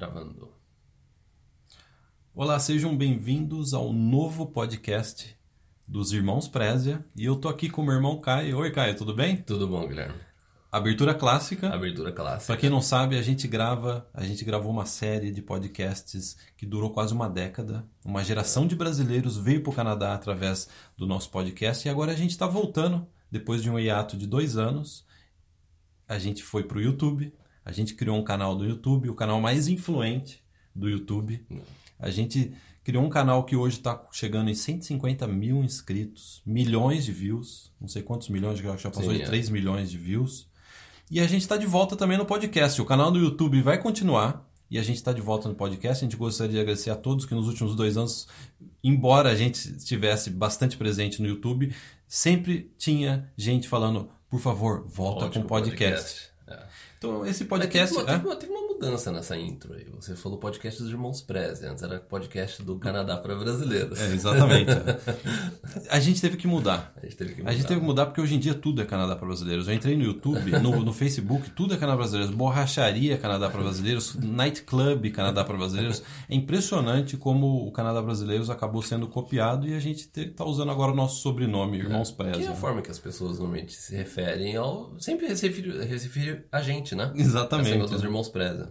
Gravando. Olá, sejam bem-vindos ao novo podcast dos Irmãos Prézia. E eu tô aqui com o meu irmão Caio. Oi, Caio, tudo bem? Tudo bom, Guilherme? Abertura clássica. Abertura clássica. Para quem não sabe, a gente grava, a gente gravou uma série de podcasts que durou quase uma década. Uma geração de brasileiros veio para o Canadá através do nosso podcast e agora a gente está voltando depois de um hiato de dois anos. A gente foi para o YouTube, a gente criou um canal do YouTube, o canal mais influente do YouTube. A gente criou um canal que hoje está chegando em 150 mil inscritos, milhões de views, não sei quantos milhões, já passou Sim, de é. 3 milhões de views. E a gente está de volta também no podcast. O canal do YouTube vai continuar e a gente está de volta no podcast. A gente gostaria de agradecer a todos que nos últimos dois anos, embora a gente estivesse bastante presente no YouTube, sempre tinha gente falando, por favor, volta Volte com o podcast. podcast. É. Então, esse podcast. Teve uma, é? teve, uma, teve uma mudança nessa intro aí. Você falou podcast dos Irmãos Preze. Antes era podcast do Canadá para brasileiros. É, exatamente. a gente teve que mudar. A gente teve que A gente teve que mudar porque hoje em dia tudo é Canadá para brasileiros. Eu entrei no YouTube, no, no Facebook, tudo é Canadá para brasileiros. Borracharia Canadá para brasileiros, Nightclub Canadá para brasileiros. É impressionante como o Canadá brasileiros acabou sendo copiado e a gente está usando agora o nosso sobrenome, Irmãos Que é a forma que as pessoas normalmente se referem ao. Sempre se refere, se refere a gente, né? Exatamente. Assim, dos Irmãos Preza.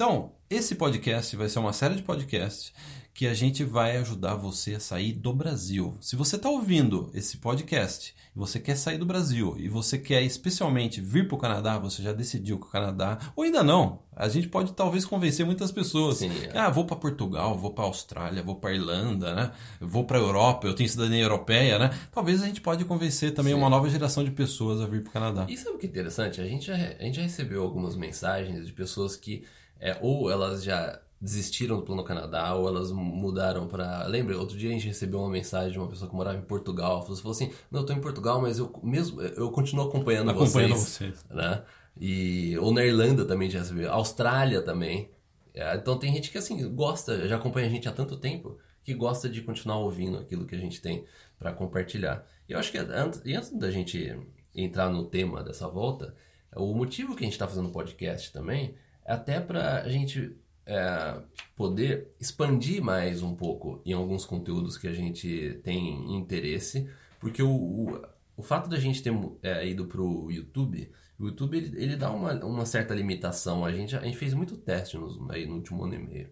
Então, esse podcast vai ser uma série de podcasts que a gente vai ajudar você a sair do Brasil. Se você está ouvindo esse podcast e você quer sair do Brasil e você quer especialmente vir para o Canadá, você já decidiu que o Canadá, ou ainda não, a gente pode talvez convencer muitas pessoas. Sim, é. Ah, vou para Portugal, vou para Austrália, vou para Irlanda, né? Vou para Europa, eu tenho cidadania europeia, né? Talvez a gente pode convencer também Sim. uma nova geração de pessoas a vir para o Canadá. E sabe o que é interessante? A gente já, a gente já recebeu algumas mensagens de pessoas que é, ou elas já desistiram do Plano Canadá ou elas mudaram para. Lembra? Outro dia a gente recebeu uma mensagem de uma pessoa que morava em Portugal. Você falou assim: Não, eu tô em Portugal, mas eu mesmo eu continuo acompanhando, Acompanhando vocês. vocês. Né? E, ou na Irlanda também já recebeu. Austrália também. É, então tem gente que assim gosta, já acompanha a gente há tanto tempo que gosta de continuar ouvindo aquilo que a gente tem para compartilhar. E eu acho que antes, e antes da gente entrar no tema dessa volta, o motivo que a gente está fazendo o podcast também é até para a gente é, poder expandir mais um pouco em alguns conteúdos que a gente tem interesse, porque o, o, o fato da gente ter é, ido para o YouTube, o YouTube ele, ele dá uma, uma certa limitação. A gente, a gente fez muito teste nos, aí no último ano e meio.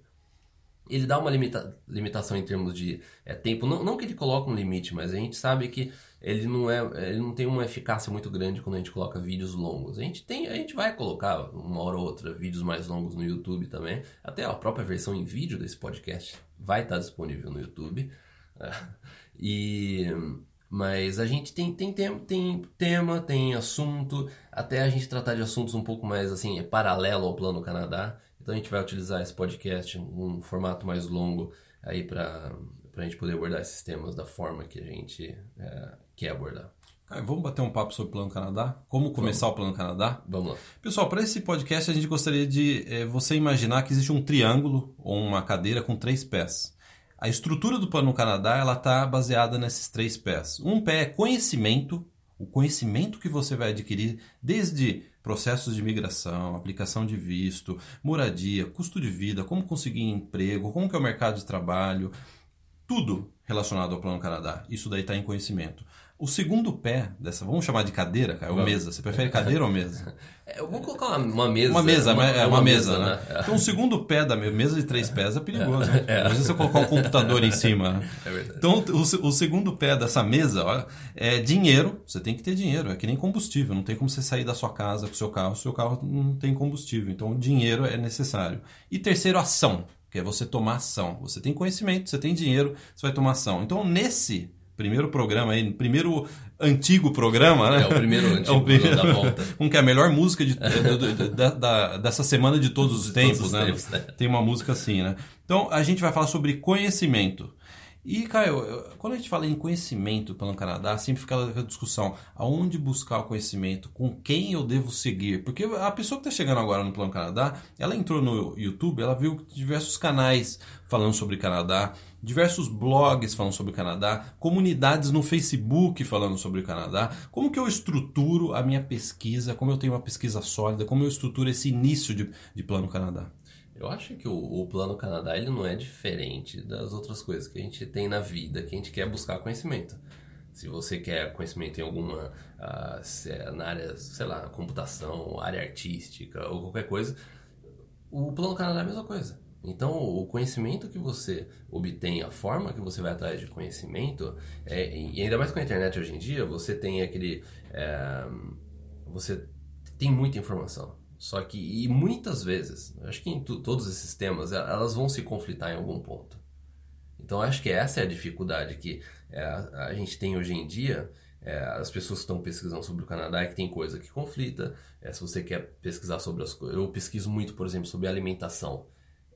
Ele dá uma limita, limitação em termos de é, tempo. Não, não que ele coloque um limite, mas a gente sabe que ele não, é, ele não tem uma eficácia muito grande quando a gente coloca vídeos longos. A gente, tem, a gente vai colocar uma hora ou outra vídeos mais longos no YouTube também. Até a própria versão em vídeo desse podcast vai estar disponível no YouTube. É. E mas a gente tem, tem, tem, tem tema, tem assunto, até a gente tratar de assuntos um pouco mais assim, paralelo ao Plano Canadá. Então a gente vai utilizar esse podcast, um formato mais longo, aí para a gente poder abordar esses temas da forma que a gente é, quer abordar. Caio, vamos bater um papo sobre o Plano Canadá? Como começar o Plano Canadá? Vamos lá. Pessoal, para esse podcast a gente gostaria de eh, você imaginar que existe um triângulo ou uma cadeira com três pés. A estrutura do Plano Canadá ela está baseada nesses três pés. Um pé é conhecimento, o conhecimento que você vai adquirir desde processos de imigração, aplicação de visto, moradia, custo de vida, como conseguir emprego, como que é o mercado de trabalho, tudo relacionado ao Plano Canadá. Isso daí está em conhecimento. O segundo pé dessa, vamos chamar de cadeira, cara, ou mesa. Você prefere cadeira ou mesa? É, eu vou colocar uma, uma mesa. Uma mesa, uma, é uma, mesa, né? É. Então o segundo pé da me- mesa de três pés é perigoso. né? Imagina você colocar um computador em cima. né? É verdade. Então o, o segundo pé dessa mesa ó, é dinheiro. Você tem que ter dinheiro. É que nem combustível. Não tem como você sair da sua casa com o seu carro. se O seu carro não tem combustível. Então o dinheiro é necessário. E terceiro, ação. Que é você tomar ação. Você tem conhecimento, você tem dinheiro, você vai tomar ação. Então nesse primeiro programa aí, primeiro antigo programa, né? É o primeiro antigo É o primeiro- da volta. Com que é a melhor música de, da- da- dessa semana de todos os tempos, todos os né? tempos, né? Tem uma música assim, né? Então a gente vai falar sobre conhecimento. E, Caio, quando a gente fala em conhecimento pelo Canadá, sempre fica aquela discussão: aonde buscar o conhecimento? Com quem eu devo seguir? Porque a pessoa que está chegando agora no Plano Canadá, ela entrou no YouTube, ela viu diversos canais falando sobre Canadá, diversos blogs falando sobre o Canadá, comunidades no Facebook falando sobre o Canadá. Como que eu estruturo a minha pesquisa? Como eu tenho uma pesquisa sólida? Como eu estruturo esse início de, de Plano Canadá? Eu acho que o, o, Plano Canadá ele não é diferente das outras coisas que a gente tem na vida, que a gente quer buscar conhecimento. Se você quer conhecimento em alguma uh, na área, sei lá, computação, área artística ou qualquer coisa, o Plano Canadá é a mesma coisa. Então, o conhecimento que você obtém, a forma que você vai atrás de conhecimento, é, e ainda mais com a internet hoje em dia, você tem aquele. É, você tem muita informação. Só que, e muitas vezes, acho que em tu, todos esses temas, elas vão se conflitar em algum ponto. Então, acho que essa é a dificuldade que é, a gente tem hoje em dia. É, as pessoas estão pesquisando sobre o Canadá é que tem coisa que conflita. É, se você quer pesquisar sobre as coisas. Eu pesquiso muito, por exemplo, sobre alimentação.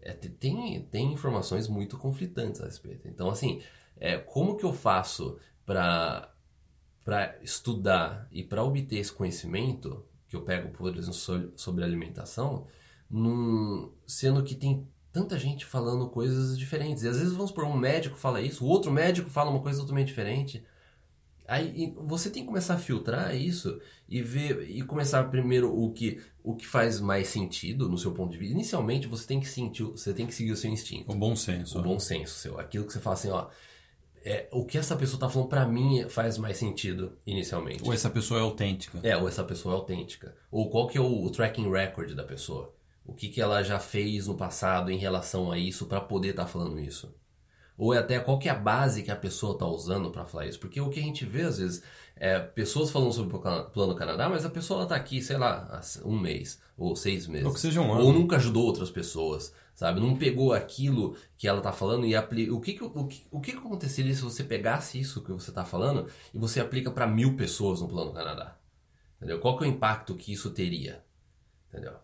É, tem, tem informações muito conflitantes a respeito. Então, assim, é, como que eu faço para estudar e para obter esse conhecimento que eu pego, por exemplo, sobre alimentação, num, sendo que tem tanta gente falando coisas diferentes. E às vezes, vamos por um médico fala isso, o outro médico fala uma coisa totalmente diferente. Aí você tem que começar a filtrar isso e ver e começar primeiro o que o que faz mais sentido no seu ponto de vista. Inicialmente você tem que sentir, você tem que seguir o seu instinto. O bom senso. O bom senso seu, aquilo que você fala assim, ó, é, o que essa pessoa está falando para mim faz mais sentido inicialmente. Ou essa pessoa é autêntica. É, ou essa pessoa é autêntica. Ou qual que é o, o tracking record da pessoa? O que, que ela já fez no passado em relação a isso para poder estar tá falando isso? Ou é até qual que é a base que a pessoa está usando para falar isso? Porque o que a gente vê às vezes é pessoas falando sobre o Plano Canadá, mas a pessoa está aqui, sei lá, um mês ou seis meses. Ou que seja um ano. Ou nunca ajudou outras pessoas sabe? Não pegou aquilo que ela está falando e aplica. O que, o, que, o que aconteceria se você pegasse isso que você está falando e você aplica para mil pessoas no Plano Canadá? Entendeu? Qual que é o impacto que isso teria? Entendeu?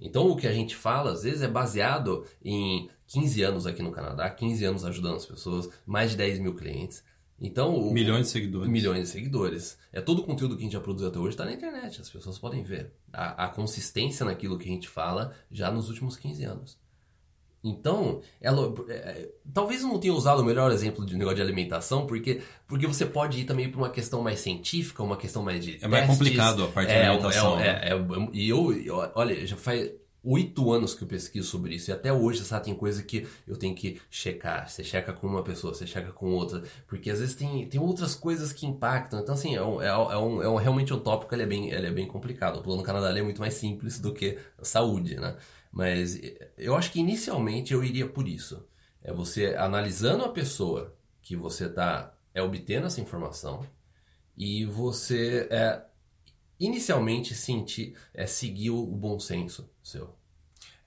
Então o que a gente fala às vezes é baseado em 15 anos aqui no Canadá, 15 anos ajudando as pessoas, mais de 10 mil clientes. Então, o, milhões de seguidores. Milhões de seguidores. É todo o conteúdo que a gente já produziu até hoje está na internet, as pessoas podem ver. A, a consistência naquilo que a gente fala já nos últimos 15 anos. Então, ela, é, talvez eu não tenha usado o melhor exemplo de negócio de alimentação, porque, porque você pode ir também para uma questão mais científica, uma questão mais de. É mais complicado a parte é, da alimentação. É, é, é, e eu, eu, olha, já faz oito anos que eu pesquiso sobre isso, e até hoje, sabe, tem coisa que eu tenho que checar. Você checa com uma pessoa, você checa com outra, porque às vezes tem, tem outras coisas que impactam. Então, assim, é, um, é, é um, é um realmente um tópico, ele é bem, ele é bem complicado. O plano Canadá é muito mais simples do que a saúde, né? Mas eu acho que inicialmente eu iria por isso. É você analisando a pessoa que você está é, obtendo essa informação e você é, inicialmente sentir, é, seguir o bom senso seu.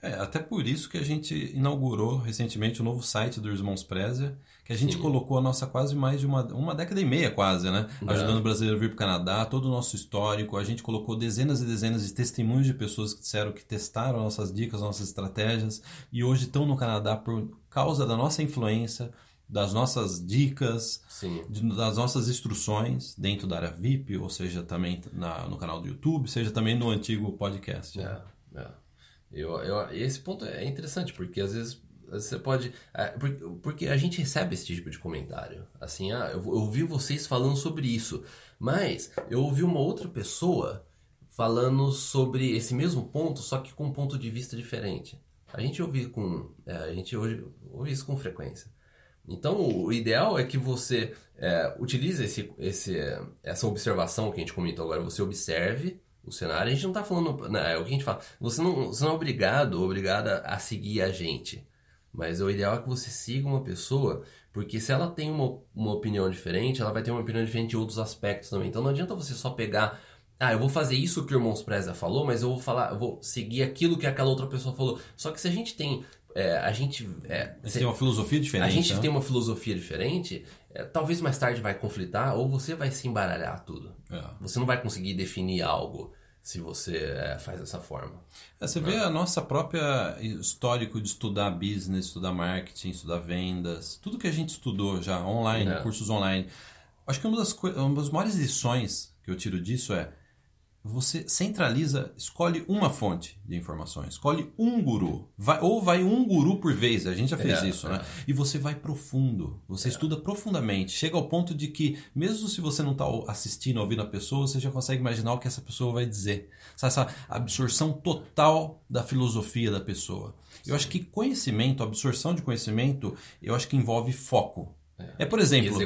É, até por isso que a gente inaugurou recentemente o novo site do Irmãos Prézia, que a gente Sim. colocou a nossa quase mais de uma, uma década e meia quase, né? É. Ajudando o brasileiro a vir para o Canadá, todo o nosso histórico. A gente colocou dezenas e dezenas de testemunhos de pessoas que disseram que testaram nossas dicas, nossas estratégias e hoje estão no Canadá por causa da nossa influência, das nossas dicas, de, das nossas instruções dentro da área VIP, ou seja, também na, no canal do YouTube, seja também no antigo podcast. É, é. Eu, eu, esse ponto é interessante, porque às vezes você pode. É, porque a gente recebe esse tipo de comentário. Assim, ah, eu, ouvi vocês falando sobre isso, mas eu ouvi uma outra pessoa falando sobre esse mesmo ponto, só que com um ponto de vista diferente. A gente ouve com. É, a gente hoje ouve isso com frequência. Então, o ideal é que você é, utilize esse, esse, essa observação que a gente comentou agora. Você observe o cenário. A gente não está falando. Né, é o que a gente fala. Você não, você não é obrigado, obrigada a seguir a gente. Mas o ideal é que você siga uma pessoa, porque se ela tem uma, uma opinião diferente, ela vai ter uma opinião diferente de outros aspectos também. Então não adianta você só pegar. Ah, eu vou fazer isso que o Irmãos Preza falou, mas eu vou falar, eu vou seguir aquilo que aquela outra pessoa falou. Só que se a gente tem é, a gente. É, tem uma filosofia diferente. A gente né? tem uma filosofia diferente, é, talvez mais tarde vai conflitar, ou você vai se embaralhar tudo. É. Você não vai conseguir definir algo se você é, faz dessa forma. É, você vê a nossa própria histórico de estudar business, estudar marketing, estudar vendas, tudo que a gente estudou já online, é. cursos online. Acho que uma das, uma das maiores lições que eu tiro disso é você centraliza, escolhe uma fonte de informações, escolhe um guru, vai, ou vai um guru por vez, a gente já fez É, isso, é. né? E você vai profundo, você estuda profundamente, chega ao ponto de que, mesmo se você não está assistindo, ouvindo a pessoa, você já consegue imaginar o que essa pessoa vai dizer. Essa absorção total da filosofia da pessoa. Eu acho que conhecimento, absorção de conhecimento, eu acho que envolve foco. É, por exemplo,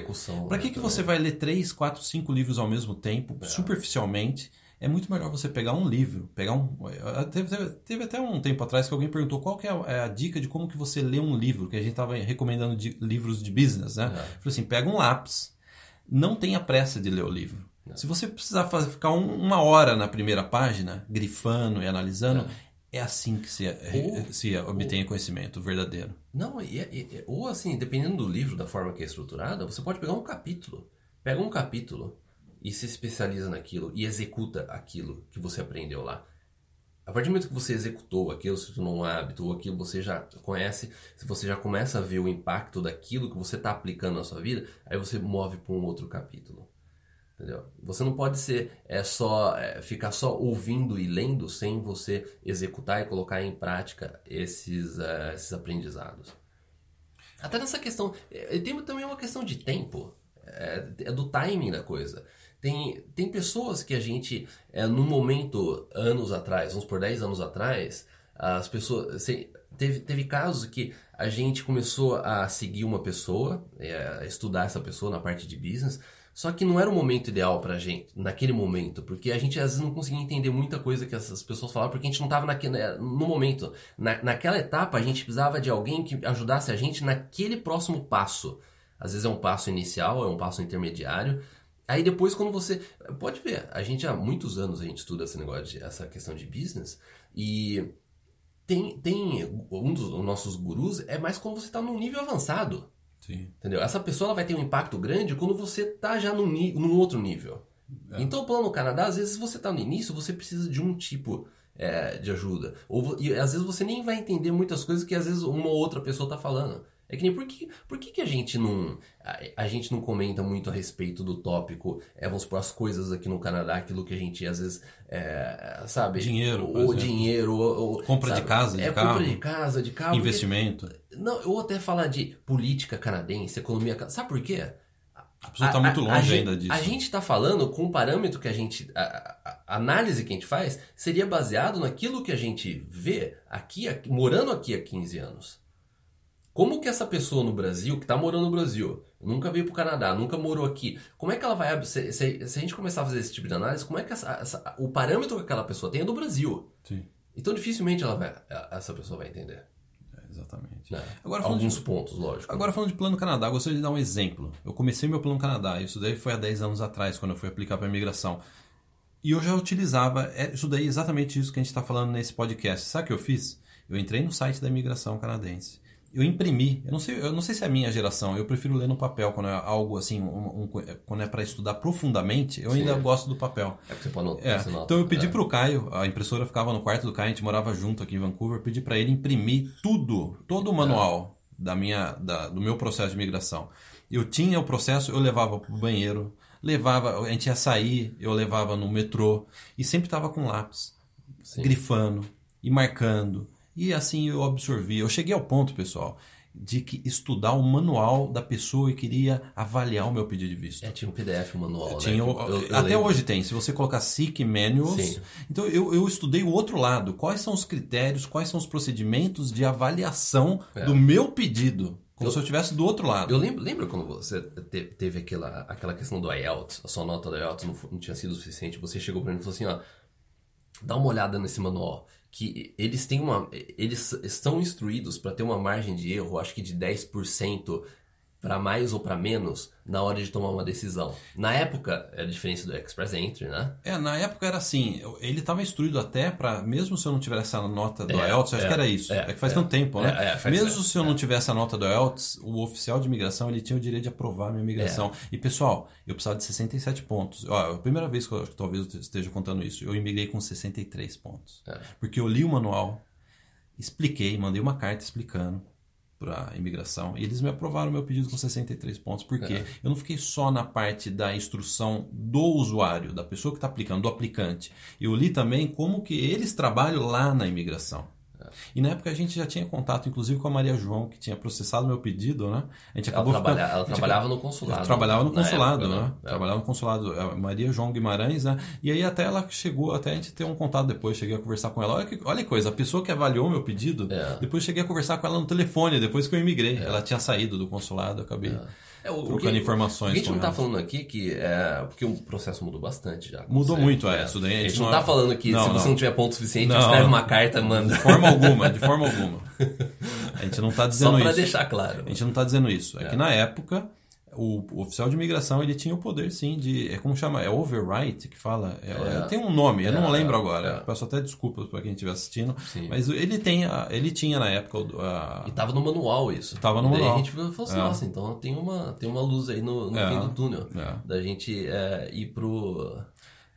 para né, que, que você vai ler três, quatro, cinco livros ao mesmo tempo, superficialmente? É muito melhor você pegar um livro, pegar um. eh, Teve, teve- teve até um tempo atrás que alguém perguntou qual que é a, é a dica de como que você lê um livro, que a gente estava recomendando de- livros de business, né? É. Falei assim, pega um lápis, não tenha pressa de ler o livro. Se você precisar fazer- ficar um- uma hora na primeira página, grifando e analisando, é, assim que se, Ou- se obtém conhecimento verdadeiro. Não, e- ou assim, dependendo do livro, da forma que é estruturada, você pode pegar um capítulo. Pega um capítulo e se especializa naquilo e executa aquilo que você aprendeu lá. A partir do momento que você executou aquilo, se tornou um hábito, ou aquilo você já conhece, se você já começa a ver o impacto daquilo que você está aplicando na sua vida, aí você move para um outro capítulo. Entendeu? Você não pode ser é só é, ficar só ouvindo e lendo sem você executar e colocar em prática esses, é, esses aprendizados. Até nessa questão, é, tem também uma questão de tempo, é, é do timing da coisa. Tem, tem pessoas que a gente, é, no momento, anos atrás, vamos por 10 anos atrás, as pessoas. se- teve, teve casos que a gente começou a seguir uma pessoa, é, a estudar essa pessoa na parte de business, só que não era o momento ideal pra gente, naquele momento, porque a gente às vezes não conseguia entender muita coisa que essas pessoas falavam, porque a gente não estava naquele, no momento. Na, naquela etapa, a gente precisava de alguém que ajudasse a gente naquele próximo passo. Às vezes é um passo inicial, é um passo intermediário. Aí depois, quando você. Pode ver, a gente há muitos anos a gente estuda esse negócio, de, essa questão de business, e tem, tem um dos nossos gurus é mais quando você está num nível avançado. Sim. Entendeu? Essa pessoa ela vai ter um impacto grande quando você tá já num, num outro nível. Então, o plano Canadá, às vezes você tá no início, você precisa de um tipo é, de ajuda. Ou, e às vezes você nem vai entender muitas coisas que às vezes uma ou outra pessoa tá falando. É que nem por que, por que, que a gente não a, a gente não comenta muito a respeito do tópico, é, vamos supor, as coisas aqui no Canadá, aquilo que a gente às vezes é, sabe, Dinheiro, ou dinheiro, ou, Compra de sabe? casa, de é, carro. compra de casa, de carro, porque- Investimento. não, ou até falar de política canadense, economia. Sabe por quê? A pessoa está muito longe gente- ainda disso. A gente está falando com o parâmetro que a gente. A, a- a análise que a gente faz seria baseado naquilo que a gente vê aqui, aqui- morando aqui há 15 anos. Como que essa pessoa no Brasil, que está morando no Brasil, nunca veio para o Canadá, nunca morou aqui, como é que ela vai. Se, se- se a gente começar a fazer esse tipo de análise, como é que essa- essa- o parâmetro que aquela pessoa tem é do Brasil? Sim, Então dificilmente ela vai, essa pessoa vai entender. é, exatamente. né? Agora, Alguns de- pontos, lógico. Agora falando de Plano Canadá, eu gostaria de dar um exemplo. Eu comecei meu Plano Canadá, isso daí foi há 10 anos atrás, quando eu fui aplicar para imigração. E eu já utilizava, é, isso daí é exatamente isso que a gente está falando nesse podcast. Sabe o que eu fiz? Eu entrei no site da imigração canadense. Eu imprimi, eu não sei, eu não sei se é a minha geração, eu prefiro ler no papel quando é algo assim, um- um- quando é para estudar profundamente, eu ainda Sim. gosto do papel. É que você pode notar. É, você nota. então eu pedi É. pro Caio, a impressora ficava no quarto do Caio, a gente morava junto aqui em Vancouver, pedi para ele imprimir tudo, todo o manual da minha, da- do meu processo de imigração. Eu tinha o processo, eu levava pro banheiro, levava, a gente ia sair, eu levava no metrô e sempre tava com lápis, Sim. grifando e marcando. E assim eu absorvi. Eu cheguei ao ponto, pessoal, de que estudar o manual da pessoa e queria avaliar o meu pedido de visto. É, tinha um PDF manual, Tinha, né? Eu- eu até lembro. hoje tem. Se você colocar SIC Manuals. Sim. Então eu, eu estudei o outro lado. Quais são os critérios, quais são os procedimentos de avaliação É. do meu pedido. Como se eu estivesse do outro lado. Eu lembro, lembra quando você te- teve aquela, aquela questão do IELTS, a sua nota do IELTS não, não tinha sido suficiente, você chegou pra mim e falou assim, ó, dá uma olhada nesse manual, que eles têm uma, eles estão instruídos para ter uma margem de erro, acho que de 10% para mais ou para menos na hora de tomar uma decisão. Na época, é a diferença do Express Entry, né? É, na época era assim, ele estava instruído até para, mesmo se eu não tivesse a nota do É, IELTS, acho é, que era isso. É, é, que faz é. tanto tempo, né? É, é, faz- mesmo é, se eu não tivesse a nota do IELTS, o oficial de imigração ele tinha o direito de aprovar a minha imigração. É. E pessoal, eu precisava de 67 pontos. Ó, é a primeira vez que eu que talvez eu esteja contando isso, eu imigrei com 63 pontos. É. Porque eu li o manual, expliquei, mandei uma carta explicando. Para imigração e eles me aprovaram meu pedido com 63 pontos. Por quê? É. Eu não fiquei só na parte da instrução do usuário, da pessoa que está aplicando, do aplicante. Eu li também como que eles trabalham lá na imigração. E na época a gente já tinha contato, inclusive, com a Maria João, que tinha processado meu pedido, né? A gente Ela, acabou trabalha- ficando- ela a gente trabalhava no consulado. ela trabalhava no consulado, época, né? É. Trabalhava no consulado. a Maria João Guimarães, né? E aí até ela chegou, até a gente ter um contato depois, cheguei a conversar com ela. Olha que, olha que coisa, a pessoa que avaliou meu pedido, É. depois cheguei a conversar com ela no telefone, depois que eu imigrei. Ela tinha saído do consulado, eu acabei É, o- o trocando que- informações a gente não tá ela. falando aqui que é. Porque o processo mudou bastante já. Mudou Certo? muito, é, isso daí a A gente gente não não- tá falando que Não, se você não. não tiver ponto suficiente, Não. escreve uma carta, manda. De forma alguma, de forma alguma. A gente não tá Só dizendo pra isso. deixar claro. A gente não está dizendo isso. É, que na época o, o oficial de imigração ele tinha o poder sim de é como chama é override que fala É, É. tem um nome eu não É, lembro agora é. peço até desculpas para quem estiver assistindo Sim. mas ele tem ele tinha na época a, E tava no manual isso. Tava no e daí manual. a gente falou assim, É. nossa, então tem uma, tem uma luz aí no, no É. fim do túnel. É. Da gente é, ir pro,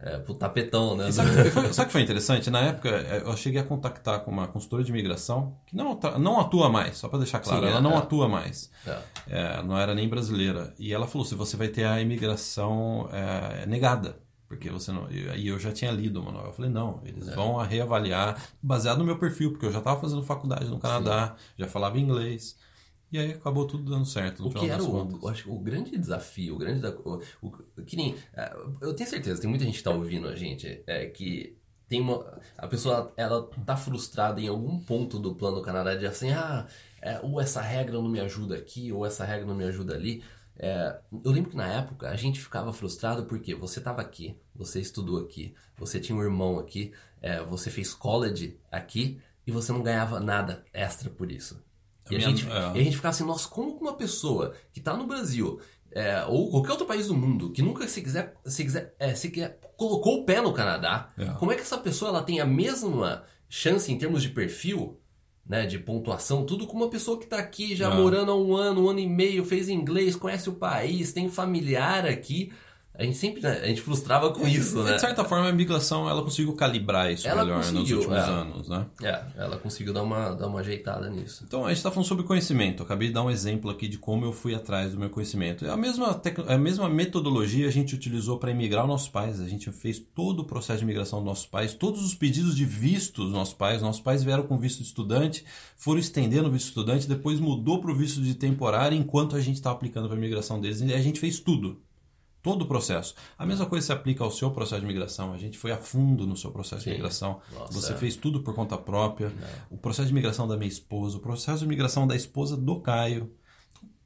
é, pro tapetão, né? Sabe, o que foi, sabe que foi interessante? Na época, eh, eu cheguei a contactar com uma consultora de imigração que não, não atua mais, só para deixar claro, Sim, ela é, não é. atua mais. É. É, não era nem brasileira. E ela falou: se você vai ter a imigração é, negada. Porque você não. E eu já tinha lido o manual. Eu falei: não, É. eles vão reavaliar baseado no meu perfil, porque eu já estava fazendo faculdade no Canadá, já falava inglês. E aí acabou tudo dando certo. No O que final era o, acho, que o grande desafio, o grande da, o, o- que nem, é, eu tenho certeza, tem muita gente que tá ouvindo a gente, é que tem uma, a pessoa ela tá frustrada em algum ponto do plano Canadá de assim, ah, é, ou essa regra não me ajuda aqui, ou essa regra não me ajuda ali. É, eu lembro que na época a gente ficava frustrado porque você estava aqui, você estudou aqui, você tinha um irmão aqui, é, você fez college aqui e você não ganhava nada extra por isso. E a, minha- gente, é. e a gente ficava assim, nossa, como uma pessoa que tá no Brasil, é, ou qualquer outro país do mundo, que nunca se quiser, se quiser, é, se quer, colocou o pé no Canadá, É. como é que essa pessoa ela tem a mesma chance em termos de perfil, né, de pontuação, tudo com uma pessoa que tá aqui já É. morando há um ano, um ano e meio, fez inglês, conhece o país, tem familiar aqui. A gente sempre, né, a gente frustrava com isso, né? De certa forma, a imigração ela conseguiu calibrar isso Ela melhor nos últimos é. anos, né? É, ela conseguiu dar uma, dar uma ajeitada nisso. Então, a gente está falando sobre conhecimento. Eu acabei de dar um exemplo aqui de como eu fui atrás do meu conhecimento. É A mesma, tec... a mesma metodologia a gente utilizou para imigrar os nossos pais. A gente fez todo o processo de imigração dos nossos pais, todos os pedidos de visto dos nossos pais. Nossos pais vieram com visto de estudante, foram estendendo o visto de estudante, depois mudou para o visto de temporário enquanto a gente estava aplicando para a imigração deles. E a gente fez tudo. Todo o processo. A mesma coisa se aplica ao seu processo de imigração. A gente foi a fundo no seu processo Sim. de imigração. Nossa, Você é. fez tudo por conta própria. O processo de imigração da minha esposa, o processo de imigração da esposa do Caio.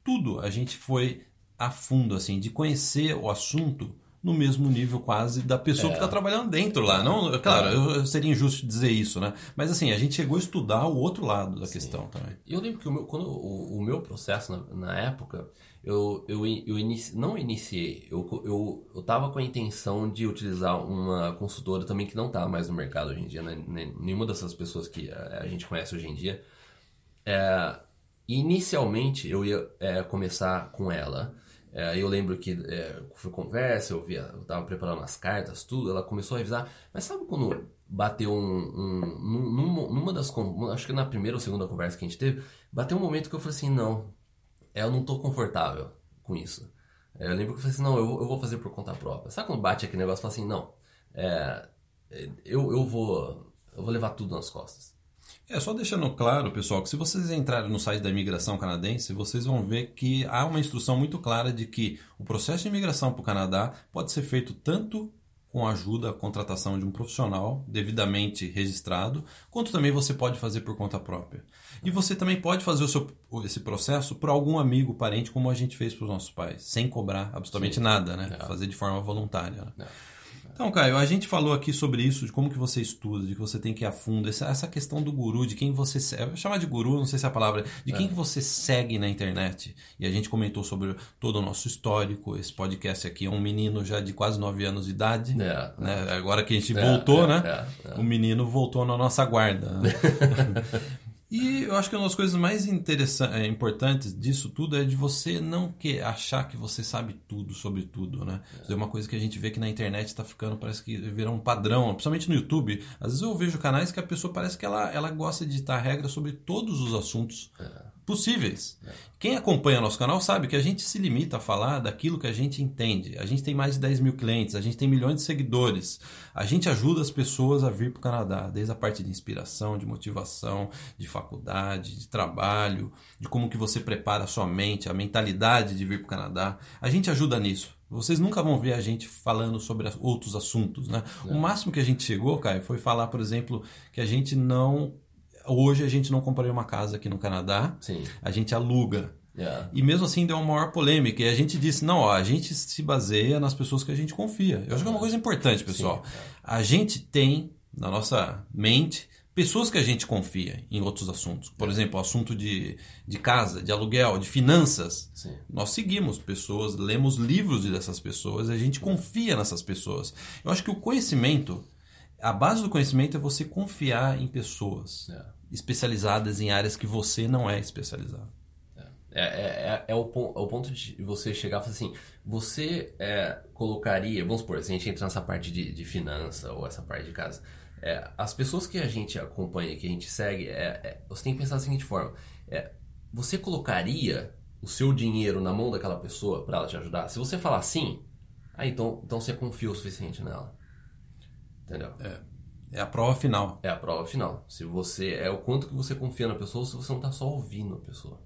Tudo a gente foi a fundo, assim, de conhecer o assunto no mesmo nível quase da pessoa É. que está trabalhando dentro lá. Não, claro, eu- seria injusto dizer isso, né? Mas assim, a gente chegou a estudar o outro lado da questão também. Eu lembro que o meu, quando o, o meu processo na, na época, eu, eu, eu inici, não iniciei, eu, eu, eu tava com a intenção de utilizar uma consultora também que não tá mais no mercado hoje em dia, né? Nenhuma dessas pessoas que a, a gente conhece hoje em dia. É, inicialmente eu ia é, começar com ela. É, eu lembro que é, foi conversa, eu via, eu tava preparando as cartas, tudo, ela começou a revisar. Mas sabe quando bateu um. um num- numa, numa das. Acho que na primeira ou segunda conversa que a gente teve, bateu um momento que eu falei assim: não, é, eu não tô confortável com isso. É, eu lembro que eu falei assim: não, eu, eu vou fazer por conta própria. Sabe quando bate aquele negócio e fala assim: não, é, eu, eu, vou, eu vou levar tudo nas costas. É, só deixando claro, pessoal, que se vocês entrarem no site da imigração canadense, vocês vão ver que há uma instrução muito clara de que o processo de imigração para o Canadá pode ser feito tanto com a ajuda, a contratação de um profissional devidamente registrado, quanto também você pode fazer por conta própria. E você também pode fazer o seu, esse processo por algum amigo, parente, como a gente fez para os nossos pais, sem cobrar absolutamente Sim. nada, né? É. Fazer de forma voluntária. né? É. Então, Caio, a gente falou aqui sobre isso, de como que você estuda, de que você tem que ir a fundo, essa, essa questão do guru, de quem você segue, chamar de guru, não sei se é a palavra, de quem que você segue na internet. E a gente comentou sobre todo o nosso histórico, esse podcast aqui é um menino já de quase 9 anos de idade, É, né? agora que a gente É, voltou, é, né? é, é. O menino voltou na nossa guarda. E eu acho que uma das coisas mais interessantes, é, importantes disso tudo é de você não que, achar que você sabe tudo sobre tudo, né? Isso é uma coisa que a gente vê que na internet está ficando, parece que virou um padrão, principalmente no YouTube. Às vezes eu vejo canais que a pessoa parece que ela, ela gosta de ditar regras sobre todos os assuntos possíveis. Quem acompanha nosso canal sabe que a gente se limita a falar daquilo que a gente entende. A gente tem mais de 10 mil clientes, a gente tem milhões de seguidores. A gente ajuda as pessoas a vir para o Canadá, desde a parte de inspiração, de motivação, de faculdade, de trabalho, de como que você prepara a sua mente, a mentalidade de vir para o Canadá. A gente ajuda nisso. Vocês nunca vão ver a gente falando sobre outros assuntos, né? O máximo que a gente chegou, Caio, foi falar, por exemplo, que a gente não hoje a gente não compraria uma casa aqui no Canadá, Sim. a gente aluga. Yeah. E mesmo assim deu uma maior polêmica. E a gente disse, não, ó, a gente se baseia nas pessoas que a gente confia. Eu acho que é uma coisa importante, pessoal. A gente tem na nossa mente pessoas que a gente confia em outros assuntos. Por exemplo, o assunto de, de casa, de aluguel, de finanças. Sim. Nós seguimos pessoas, lemos livros dessas pessoas, a gente confia nessas pessoas. Eu acho que o conhecimento, a base do conhecimento é você confiar em pessoas É. especializadas em áreas que você não é especializado. É, é, é, é o, pon- é o ponto de você chegar e falar assim, você é, colocaria, vamos supor, se a gente entra nessa parte de, de finança ou essa parte de casa, é, as pessoas que a gente acompanha, que a gente segue, é, você tem que pensar da seguinte forma, você colocaria o seu dinheiro na mão daquela pessoa para ela te ajudar? Se você falar sim, ah, então, então você confia o suficiente nela. Entendeu? É a prova final. É a prova final. Se você é o quanto que você confia na pessoa, se você não está só ouvindo a pessoa.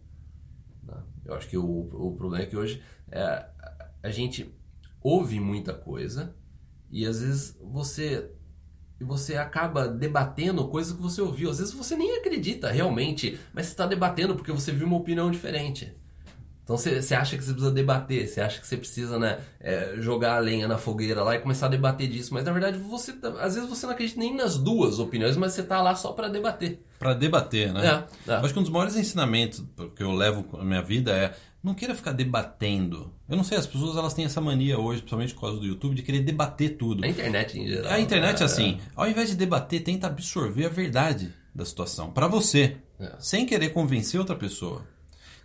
né? Eu acho que o, o problema é que hoje é, a- a gente ouve muita coisa e às vezes você você acaba debatendo coisas que você ouviu. Às vezes você nem acredita realmente, mas você está debatendo porque você viu uma opinião diferente. Então você, acha que você precisa debater, você acha que você precisa né, é, jogar a lenha na fogueira lá e começar a debater disso, mas na verdade você tá- às vezes você não acredita nem nas duas opiniões, mas você tá lá só para debater. Para debater, né? É, é. Acho que um dos maiores ensinamentos que eu levo na minha vida é não queira ficar debatendo. Eu não sei, as pessoas elas têm essa mania hoje, principalmente por causa do YouTube, de querer debater tudo. A internet em geral. A internet é é, assim, ao invés de debater, tenta absorver a verdade da situação para você, É. sem querer convencer outra pessoa.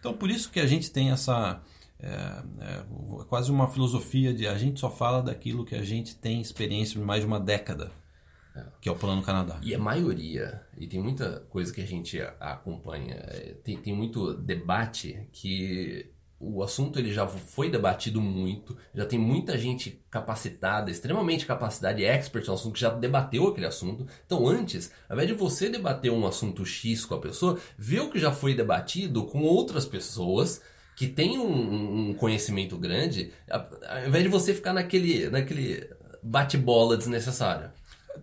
Então, por isso que a gente tem essa é, é, quase uma filosofia de a gente só fala daquilo que a gente tem experiência de mais de uma década, que é o Plano Canadá. E a maioria, e tem muita coisa que a gente acompanha, é, tem, tem muito debate que o assunto ele já foi debatido muito, já tem muita gente capacitada, extremamente capacidade, expert no assunto, que já debateu aquele assunto. Então antes, ao invés de você debater um assunto X com a pessoa, vê o que já foi debatido com outras pessoas que têm um, um conhecimento grande, a- ao invés de você ficar naquele, naquele bate-bola desnecessário.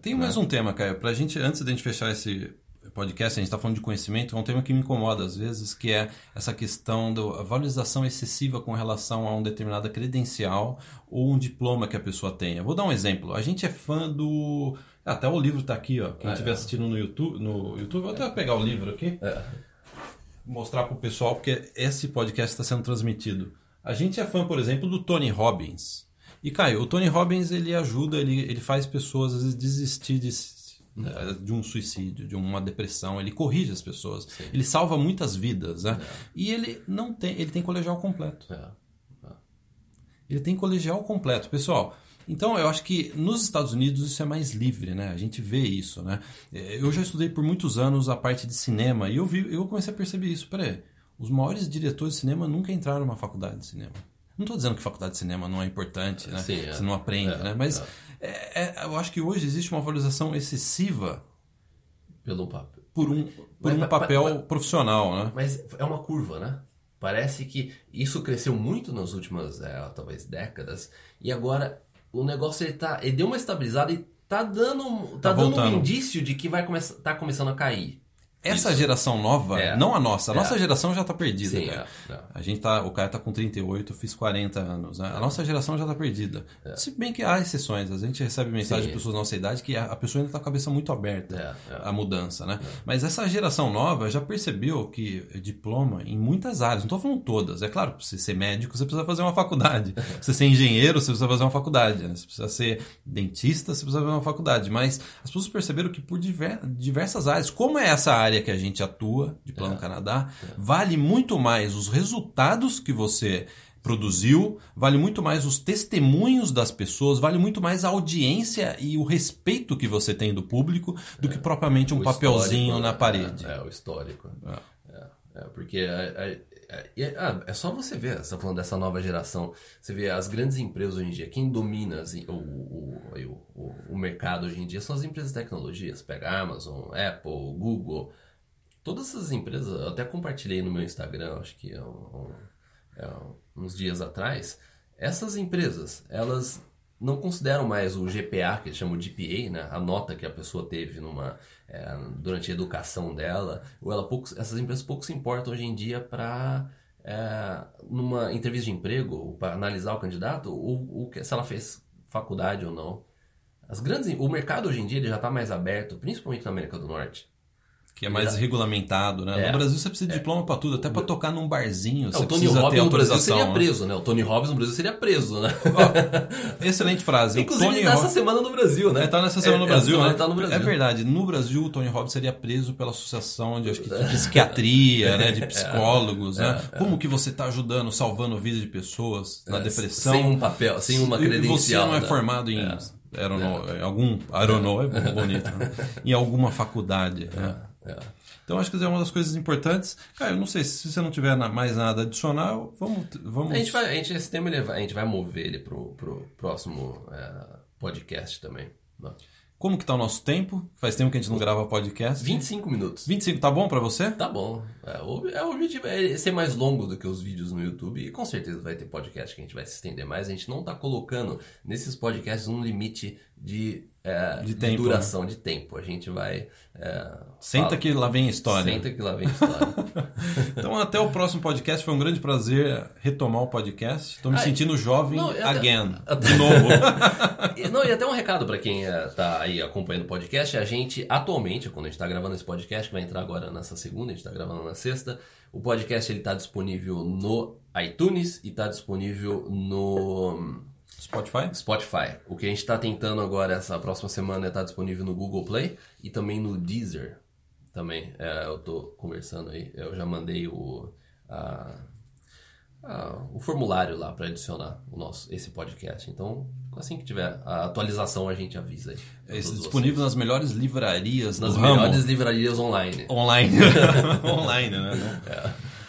Tem mais um tema, Caio, pra gente, antes da gente fechar esse podcast, a gente está falando de conhecimento, é um tema que me incomoda às vezes, que é essa questão da valorização excessiva com relação a uma determinada credencial ou um diploma que a pessoa tenha. Vou dar um exemplo. A gente é fã do. Até o livro está aqui, ó. Quem Ah, estiver é. assistindo no YouTube, no YouTube, vou até pegar o livro aqui, É. mostrar pro pessoal, porque esse podcast está sendo transmitido. A gente é fã, por exemplo, do Tony Robbins. E, Caio, o Tony Robbins, ele ajuda, ele, ele faz pessoas, às vezes, desistir de, de um suicídio, de uma depressão. Ele corrige as pessoas. Ele salva muitas vidas, né? E ele não tem... Ele tem colegial completo. É. Ele tem colegial completo. Pessoal, então eu acho que nos Estados Unidos isso é mais livre, né? A gente vê isso, né? É, Eu já estudei por muitos anos a parte de cinema e eu, vi, eu comecei a perceber isso. Peraí, os maiores diretores de cinema nunca entraram numa faculdade de cinema. Não estou dizendo que faculdade de cinema não é importante, né? Sim, é. Você não aprende, É, né? Mas é, é, eu acho que hoje existe uma valorização excessiva Pelo papel. por um, por Mas- um papel mas- profissional, né? Mas é uma curva, né? Parece que isso cresceu muito nas últimas, é, talvez, décadas. E agora o negócio ele, tá, ele deu uma estabilizada e tá dando, tá Tá dando um voltando. indício de que vai começar, tá começando a cair. Essa geração nova, É. não a nossa, a É. nossa geração já está perdida. Sim, é, é. A gente tá, o cara tá com 38, eu fiz 40 anos. Né? A nossa geração já tá perdida. Se bem que há exceções, a gente recebe mensagem Sim. de pessoas da nossa idade que a, a pessoa ainda tá com a cabeça muito aberta É, é. à mudança, né? Mas essa geração nova já percebeu que diploma em muitas áreas, não tô falando todas, é claro, pra você ser médico, você precisa fazer uma faculdade. Pra você ser engenheiro, você precisa fazer uma faculdade. Né? Você precisa ser dentista, você precisa fazer uma faculdade. Mas as pessoas perceberam que por diver- diversas áreas, como é essa área que a gente atua, de Plano Canadá, vale muito mais os resultados que você produziu, vale muito mais os testemunhos das pessoas, vale muito mais a audiência e o respeito que você tem do público do que propriamente um O papelzinho na né? parede. É, é, o histórico. É. É, é, porque é, é, é, ah, é só você ver, você tá falando dessa nova geração, você vê as grandes empresas hoje em dia, quem domina as- o, o, o, o, mercado hoje em dia são as empresas de tecnologias, pega Amazon, Apple, Google, todas essas empresas, eu até compartilhei no meu Instagram, acho que é um- é, uns dias atrás, essas empresas, elas não consideram mais o GPA, que eles chamam de GPA, né? a nota que a pessoa teve numa, é, durante a educação dela, ou ela pouco, essas empresas pouco se importam hoje em dia para numa entrevista de emprego, para analisar o candidato, o, o que- se ela fez faculdade ou não. As grandes, o mercado hoje em dia ele já está mais aberto, principalmente na América do Norte. Que é mais regulamentado, né? É. No Brasil você precisa de diploma pra tudo, até pra tocar num barzinho. É, Você o Tony Robbins no Brasil seria né? preso, né? O Tony Robbins no Brasil seria preso, né? Excelente frase. Inclusive ele tá essa Robbins- semana no Brasil, né? É, tá nessa semana É, no Brasil, essa semana né? ele tá no Brasil. É verdade. No Brasil, o Tony Robbins seria preso pela associação de, acho que, de psiquiatria, né? De psicólogos, né? Como que você tá ajudando, salvando a vida de pessoas na depressão? Sem um papel, sem uma E você credencial. não é né? formado em aerono- em algum aeronou, é bonito, né? em alguma faculdade. né? É. Então acho que é uma das coisas importantes. Cara, eu não sei se você não tiver mais nada adicional, vamos, vamos. A gente vai, a gente, esse tema ele vai- a gente vai mover ele pro, pro próximo é, podcast também. né? Como que tá o nosso tempo? Faz tempo que a gente não grava podcast. 25 minutos. 25, tá bom pra você? Tá bom. É, o, é, o objetivo é ser mais longo do que os vídeos no YouTube e com certeza vai ter podcast que a gente vai se estender mais. A gente não tá colocando nesses podcasts um limite de, é, De tempo, duração, de tempo. A gente vai. é, Senta fala- que lá vem a história. Senta que lá vem a história. Então até o próximo podcast. Foi um grande prazer retomar o podcast. Tô me Ai, sentindo jovem não, again. até- De novo. E, Não, e até um recado para quem está aí acompanhando o podcast. A gente, atualmente, quando a gente está gravando esse podcast, que vai entrar agora nessa segunda, a gente está gravando na sexta, o podcast está disponível no iTunes e está disponível no Spotify? Spotify. O que a gente está tentando agora, essa próxima semana, é estar disponível no Google Play e também no Deezer. Também, É, eu tô conversando aí, eu já mandei o, a- a- o formulário lá para adicionar o nosso, esse podcast. Então, assim que tiver a atualização, a gente avisa aí. disponível nas melhores livrarias vocês. nas ramo. melhores livrarias online. Online. Online, né?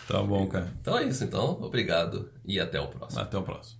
Tá bom, cara. Então é isso, então. Obrigado e até o próximo. Até o próximo.